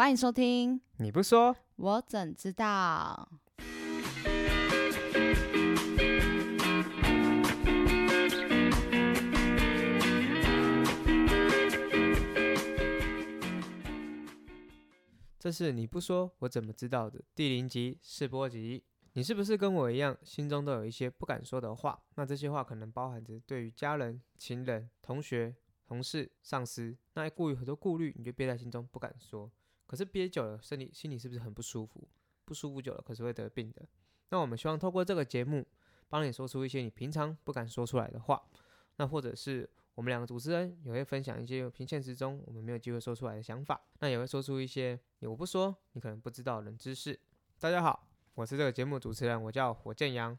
欢迎收听，你不说，我怎知道？这是你不说我怎么知道的第零集试播集。你是不是跟我一样，心中都有一些不敢说的话？那这些话可能包含着对于家人、情人、同学、同事、上司，那顾于很多顾虑，你就憋在心中不敢说。可是憋久了，身体心里是不是很不舒服？不舒服久了，可是会得病的。那我们希望透过这个节目，帮你说出一些你平常不敢说出来的话。那或者是我们两个主持人也会分享一些平现实中我们没有机会说出来的想法。那也会说出一些你我不说，你可能不知道的冷知识。大家好。我是这个节目主持人，我叫火箭羊，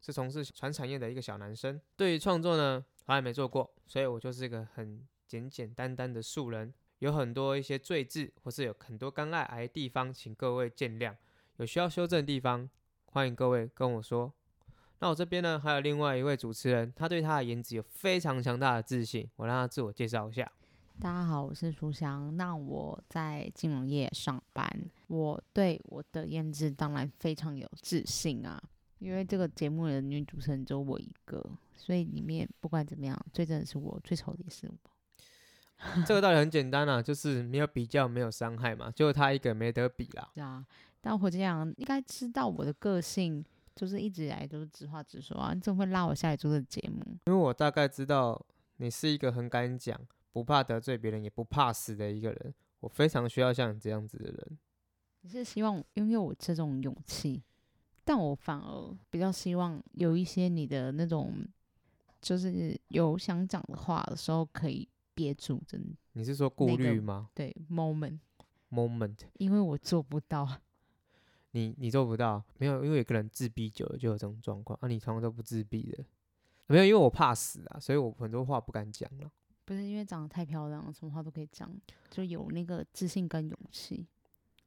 是从事传产业的一个小男生。对于创作呢，从来没做过，所以我就是一个很简简单单的素人。有很多一些罪字，或是有很多干爱癌的地方，请各位见谅。有需要修正的地方，欢迎各位跟我说。那我这边呢，还有另外一位主持人，他对他的颜值有非常强大的自信。我让他自我介绍一下。大家好，我是书香。那我在金融业上班，我对我的颜值当然非常有自信啊。因为这个节目的女主持人只有我一个，所以里面不管怎么样，最真的是我，最丑的也是我。这个道理很简单啊，就是没有比较，没有伤害嘛，就他一个没得比啦。对啊，但火箭羊应该知道我的个性，就是一直以来都是直话直说啊。你怎么会拉我下来做这个节目？因为我大概知道你是一个很敢讲。不怕得罪别人，也不怕死的一个人，我非常需要像你这样子的人。你是希望拥有我这种勇气，但我反而比较希望有一些你的那种，就是有想讲的话的时候可以憋住。真的，你是说顾虑吗？对，moment，moment，因为我做不到。你你做不到，没有，因为一个人自闭久了就有这种状况。啊，你从来都不自闭的，没有，因为我怕死啊，所以我很多话不敢讲了。不是因为长得太漂亮，什么话都可以讲，就有那个自信跟勇气。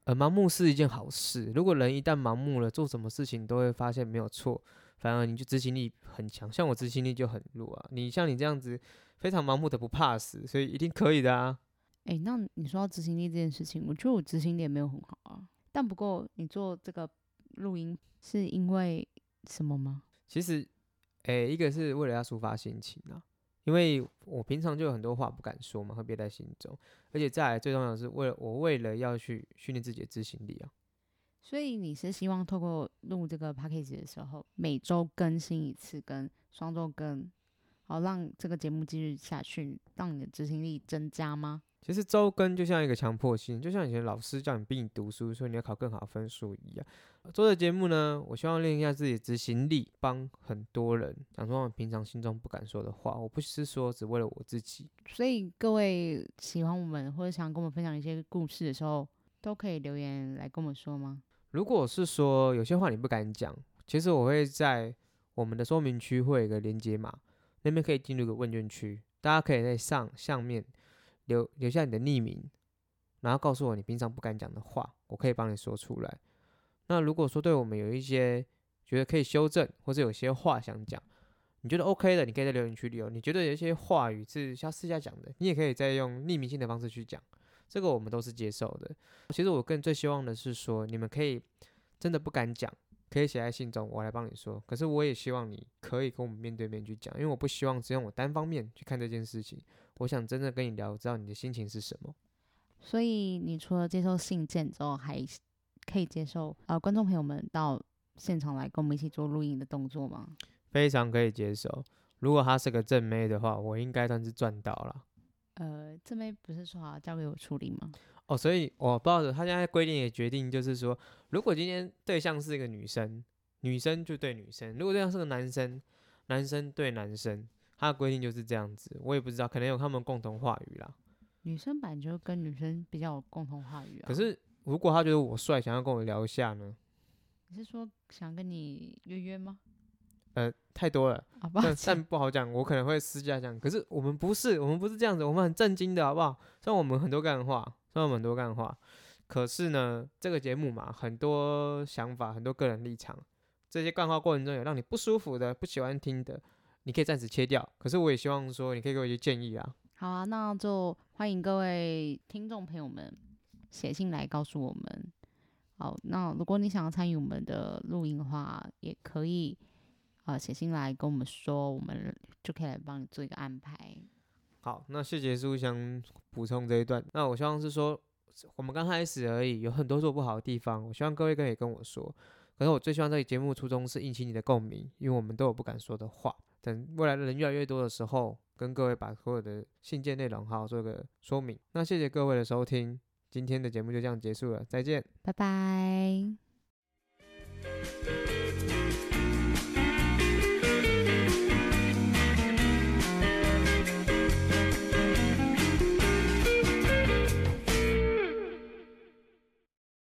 呃，盲目是一件好事。如果人一旦盲目了，做什么事情都会发现没有错，反而你就执行力很强。像我执行力就很弱啊。你像你这样子非常盲目的不怕死，所以一定可以的啊。哎，那你说到执行力这件事情，我觉得我执行力也没有很好啊。但不过你做这个录音是因为什么吗？其实，哎，一个是为了要抒发心情啊。因为我平常就有很多话不敢说嘛，会憋在心中，而且再来最重要的是，为了我为了要去训练自己的执行力啊。所以你是希望透过录这个 p a c k a g e 的时候，每周更新一次，跟双周更，好让这个节目继续下去，让你的执行力增加吗？其实周更就像一个强迫性，就像以前老师叫你逼你读书，说你要考更好分数一样。做的节目呢，我希望练一下自己的执行力，帮很多人讲出我平常心中不敢说的话。我不是说只为了我自己。所以各位喜欢我们或者想跟我们分享一些故事的时候，都可以留言来跟我们说吗？如果是说有些话你不敢讲，其实我会在我们的说明区会有一个连接码，那边可以进入个问卷区，大家可以在上上面。留留下你的匿名，然后告诉我你平常不敢讲的话，我可以帮你说出来。那如果说对我们有一些觉得可以修正，或者有些话想讲，你觉得 OK 的，你可以在留言区留。你觉得有一些话语是要私下讲的，你也可以再用匿名性的方式去讲，这个我们都是接受的。其实我更最希望的是说，你们可以真的不敢讲。可以写在信中，我来帮你说。可是我也希望你可以跟我们面对面去讲，因为我不希望只用我单方面去看这件事情。我想真的跟你聊，知道你的心情是什么。所以你除了接受信件之后，还可以接受呃观众朋友们到现场来跟我们一起做录音的动作吗？非常可以接受。如果他是个正妹的话，我应该算是赚到了。呃，正妹不是说好交给我处理吗？哦，所以我不知道，他现在规定也决定，就是说，如果今天对象是一个女生，女生就对女生；如果对象是个男生，男生对男生，他的规定就是这样子。我也不知道，可能有他们共同话语啦。女生版就跟女生比较有共同话语啊。可是，如果他觉得我帅，想要跟我聊一下呢？你是说想跟你约约吗？呃，太多了，但但不好讲，我可能会私下讲。可是我们不是，我们不是这样子，我们很震惊的，好不好？像我们很多干话。说了很多干话，可是呢，这个节目嘛，很多想法，很多个人立场，这些干话过程中有让你不舒服的、不喜欢听的，你可以暂时切掉。可是我也希望说，你可以给我一些建议啊。好啊，那就欢迎各位听众朋友们写信来告诉我们。好，那如果你想要参与我们的录音的话，也可以啊写信来跟我们说，我们就可以来帮你做一个安排。好，那谢谢书香补充这一段。那我希望是说，我们刚开始而已，有很多做不好的地方。我希望各位可以跟我说。可是我最希望这个节目初衷是引起你的共鸣，因为我们都有不敢说的话。等未来的人越来越多的时候，跟各位把所有的信件内容好好做个说明。那谢谢各位的收听，今天的节目就这样结束了，再见，拜拜。